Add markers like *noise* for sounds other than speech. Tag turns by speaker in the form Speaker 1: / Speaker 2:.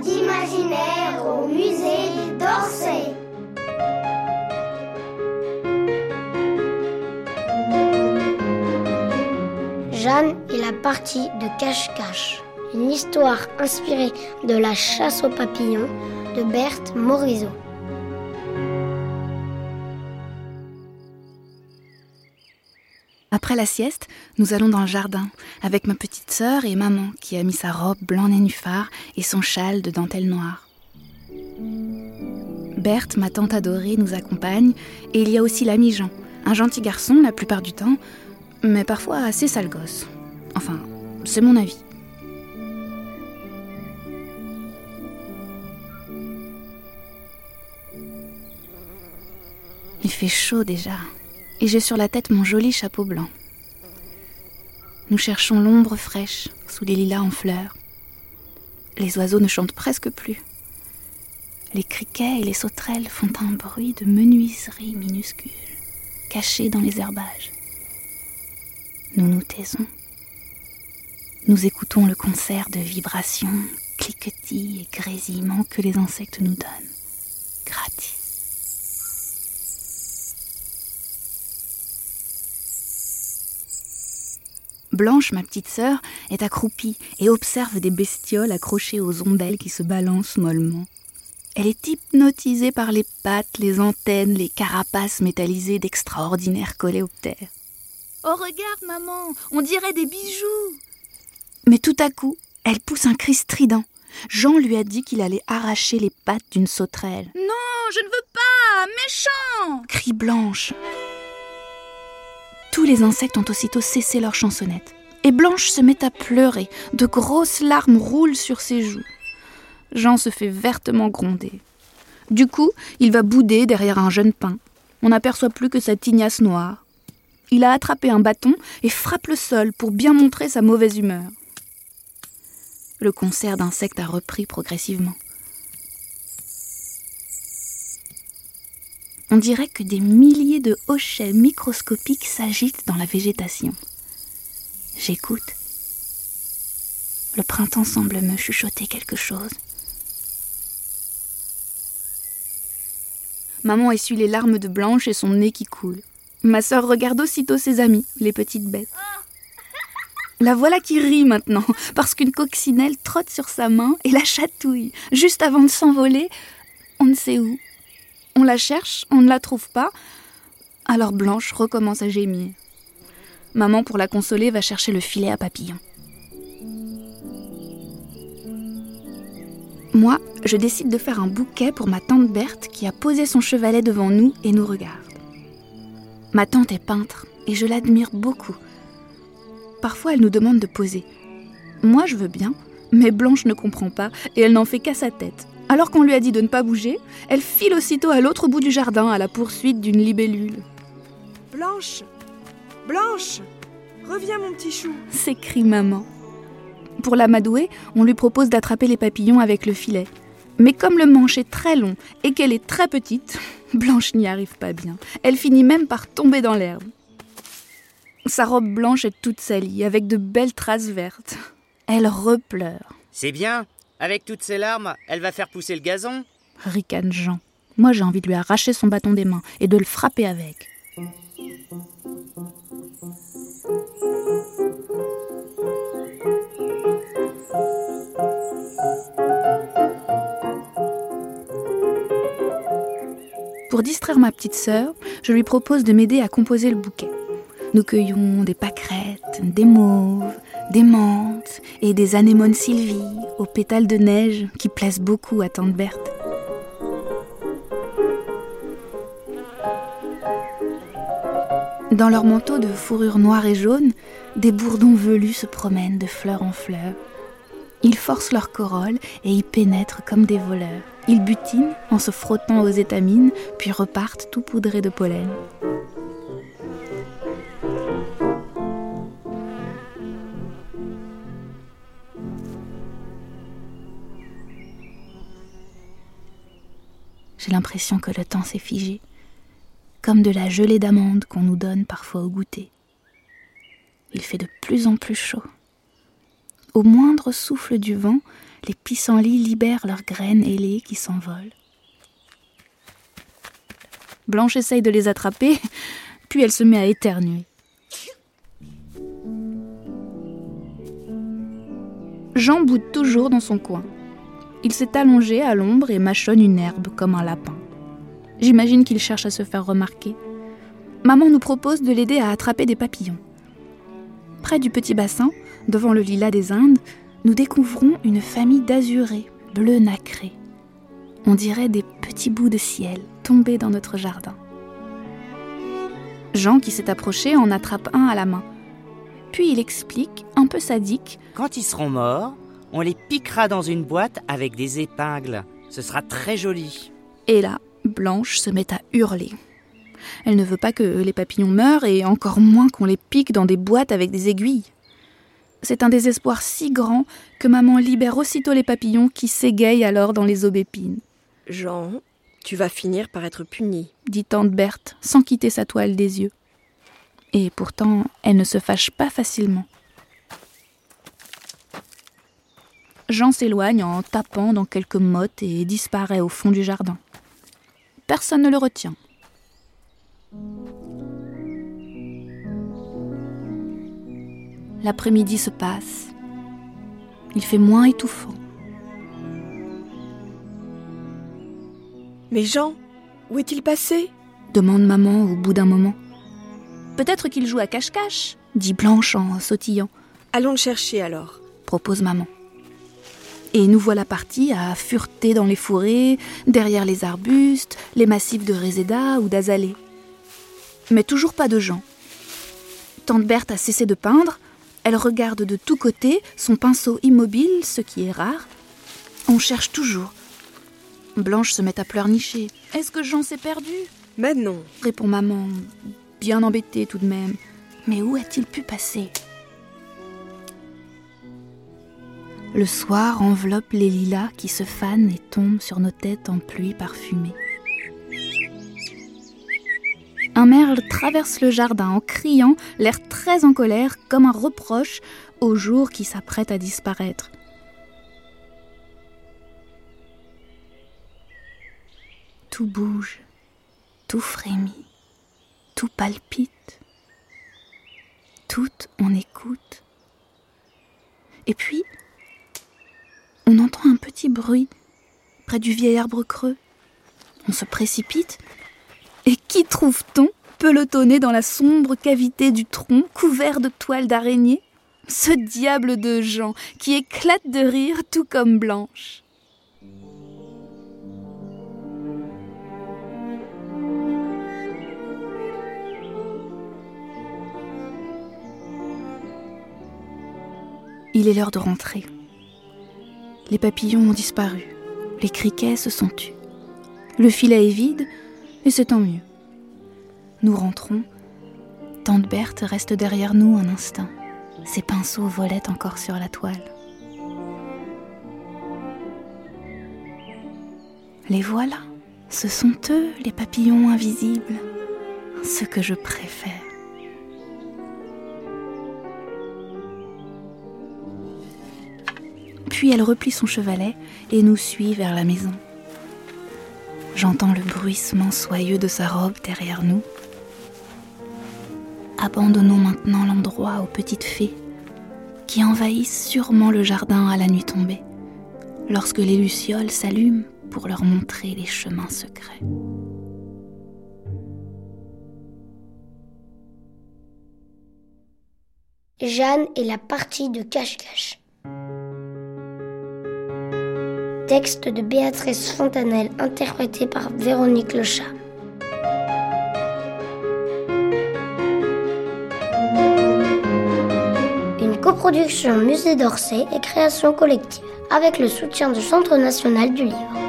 Speaker 1: d'imaginaire au musée d'Orsay.
Speaker 2: Jeanne et la partie de cache-cache. Une histoire inspirée de la chasse aux papillons de Berthe Morisot.
Speaker 3: Après la sieste, nous allons dans le jardin avec ma petite sœur et maman qui a mis sa robe blanc nénuphar et son châle de dentelle noire. Berthe, ma tante adorée, nous accompagne et il y a aussi l'ami Jean, un gentil garçon la plupart du temps, mais parfois assez sale gosse. Enfin, c'est mon avis. Il fait chaud déjà et j'ai sur la tête mon joli chapeau blanc. Nous cherchons l'ombre fraîche sous les lilas en fleurs. Les oiseaux ne chantent presque plus. Les criquets et les sauterelles font un bruit de menuiserie minuscule, caché dans les herbages. Nous nous taisons. Nous écoutons le concert de vibrations, cliquetis et grésillements que les insectes nous donnent, gratis. Blanche, ma petite sœur, est accroupie et observe des bestioles accrochées aux ombelles qui se balancent mollement. Elle est hypnotisée par les pattes, les antennes, les carapaces métallisées d'extraordinaires coléoptères. Oh, regarde, maman, on dirait des bijoux. Mais tout à coup, elle pousse un cri strident. Jean lui a dit qu'il allait arracher les pattes d'une sauterelle. Non, je ne veux pas, méchant crie Blanche. Tous les insectes ont aussitôt cessé leur chansonnette. Et Blanche se met à pleurer. De grosses larmes roulent sur ses joues. Jean se fait vertement gronder. Du coup, il va bouder derrière un jeune pin. On n'aperçoit plus que sa tignasse noire. Il a attrapé un bâton et frappe le sol pour bien montrer sa mauvaise humeur. Le concert d'insectes a repris progressivement. On dirait que des milliers de hochets microscopiques s'agitent dans la végétation. J'écoute. Le printemps semble me chuchoter quelque chose. Maman essuie les larmes de Blanche et son nez qui coule. Ma sœur regarde aussitôt ses amis, les petites bêtes. La voilà qui rit maintenant, parce qu'une coccinelle trotte sur sa main et la chatouille, juste avant de s'envoler, on ne sait où. On la cherche, on ne la trouve pas. Alors Blanche recommence à gémir. Maman, pour la consoler, va chercher le filet à papillon. Moi, je décide de faire un bouquet pour ma tante Berthe qui a posé son chevalet devant nous et nous regarde. Ma tante est peintre et je l'admire beaucoup. Parfois, elle nous demande de poser. Moi, je veux bien, mais Blanche ne comprend pas et elle n'en fait qu'à sa tête. Alors qu'on lui a dit de ne pas bouger, elle file aussitôt à l'autre bout du jardin à la poursuite d'une libellule.
Speaker 4: Blanche Blanche Reviens mon petit chou
Speaker 3: s'écrie maman. Pour l'amadouer, on lui propose d'attraper les papillons avec le filet. Mais comme le manche est très long et qu'elle est très petite, *laughs* Blanche n'y arrive pas bien. Elle finit même par tomber dans l'herbe. Sa robe blanche est toute salie, avec de belles traces vertes. Elle repleure.
Speaker 5: C'est bien, avec toutes ces larmes, elle va faire pousser le gazon
Speaker 3: ricane Jean. Moi, j'ai envie de lui arracher son bâton des mains et de le frapper avec. Pour distraire ma petite sœur, je lui propose de m'aider à composer le bouquet. Nous cueillons des pâquerettes, des mauves, des menthes et des anémones sylvie aux pétales de neige qui plaisent beaucoup à Tante Berthe. Dans leur manteau de fourrure noire et jaune, des bourdons velus se promènent de fleur en fleur. Ils forcent leur corolle et y pénètrent comme des voleurs. Ils butinent en se frottant aux étamines, puis repartent tout poudrés de pollen. L'impression que le temps s'est figé, comme de la gelée d'amande qu'on nous donne parfois au goûter. Il fait de plus en plus chaud. Au moindre souffle du vent, les pissenlits libèrent leurs graines ailées qui s'envolent. Blanche essaye de les attraper, *laughs* puis elle se met à éternuer. Jean boude toujours dans son coin. Il s'est allongé à l'ombre et mâchonne une herbe comme un lapin. J'imagine qu'il cherche à se faire remarquer. Maman nous propose de l'aider à attraper des papillons. Près du petit bassin, devant le lilas des Indes, nous découvrons une famille d'azurés, bleu nacré. On dirait des petits bouts de ciel tombés dans notre jardin. Jean, qui s'est approché, en attrape un à la main. Puis il explique, un peu sadique,
Speaker 5: Quand ils seront morts, on les piquera dans une boîte avec des épingles. Ce sera très joli.
Speaker 3: Et là, Blanche se met à hurler. Elle ne veut pas que les papillons meurent et encore moins qu'on les pique dans des boîtes avec des aiguilles. C'est un désespoir si grand que maman libère aussitôt les papillons qui s'égayent alors dans les aubépines,
Speaker 4: Jean, tu vas finir par être puni.
Speaker 3: dit tante Berthe sans quitter sa toile des yeux. Et pourtant, elle ne se fâche pas facilement. Jean s'éloigne en tapant dans quelques mottes et disparaît au fond du jardin. Personne ne le retient. L'après-midi se passe. Il fait moins étouffant.
Speaker 4: Mais Jean, où est-il passé?
Speaker 3: Demande maman au bout d'un moment. Peut-être qu'il joue à cache-cache, dit Blanche en sautillant,
Speaker 4: Allons le chercher alors.
Speaker 3: propose maman. Et nous voilà partis à fureter dans les fourrés, derrière les arbustes, les massifs de réséda ou d'azalées. Mais toujours pas de gens. Tante Berthe a cessé de peindre, elle regarde de tous côtés, son pinceau immobile, ce qui est rare. On cherche toujours. Blanche se met à pleurnicher. Est-ce que Jean s'est perdu?
Speaker 4: Mais non.
Speaker 3: répond maman, bien embêtée tout de même. Mais où a-t-il pu passer? Le soir enveloppe les lilas qui se fanent et tombent sur nos têtes en pluie parfumée. Un merle traverse le jardin en criant, l'air très en colère, comme un reproche au jour qui s'apprête à disparaître. Tout bouge, tout frémit, tout palpite, tout on écoute. Et puis, on entend un petit bruit près du vieil arbre creux. On se précipite, et qui trouve-t-on pelotonné dans la sombre cavité du tronc couvert de toiles d'araignée? Ce diable de Jean qui éclate de rire tout comme Blanche. Il est l'heure de rentrer. Les papillons ont disparu. Les criquets se sont tus. Le filet est vide, et c'est tant mieux. Nous rentrons. Tante Berthe reste derrière nous un instant. Ses pinceaux volaient encore sur la toile. Les voilà. Ce sont eux, les papillons invisibles. Ce que je préfère. Puis elle replie son chevalet et nous suit vers la maison. J'entends le bruissement soyeux de sa robe derrière nous. Abandonnons maintenant l'endroit aux petites fées qui envahissent sûrement le jardin à la nuit tombée, lorsque les lucioles s'allument pour leur montrer les chemins secrets.
Speaker 2: Jeanne et la partie de cache-cache. Texte de Béatrice Fontanelle interprété par Véronique Lechat. Une coproduction Musée d'Orsay et création collective avec le soutien du Centre national du livre.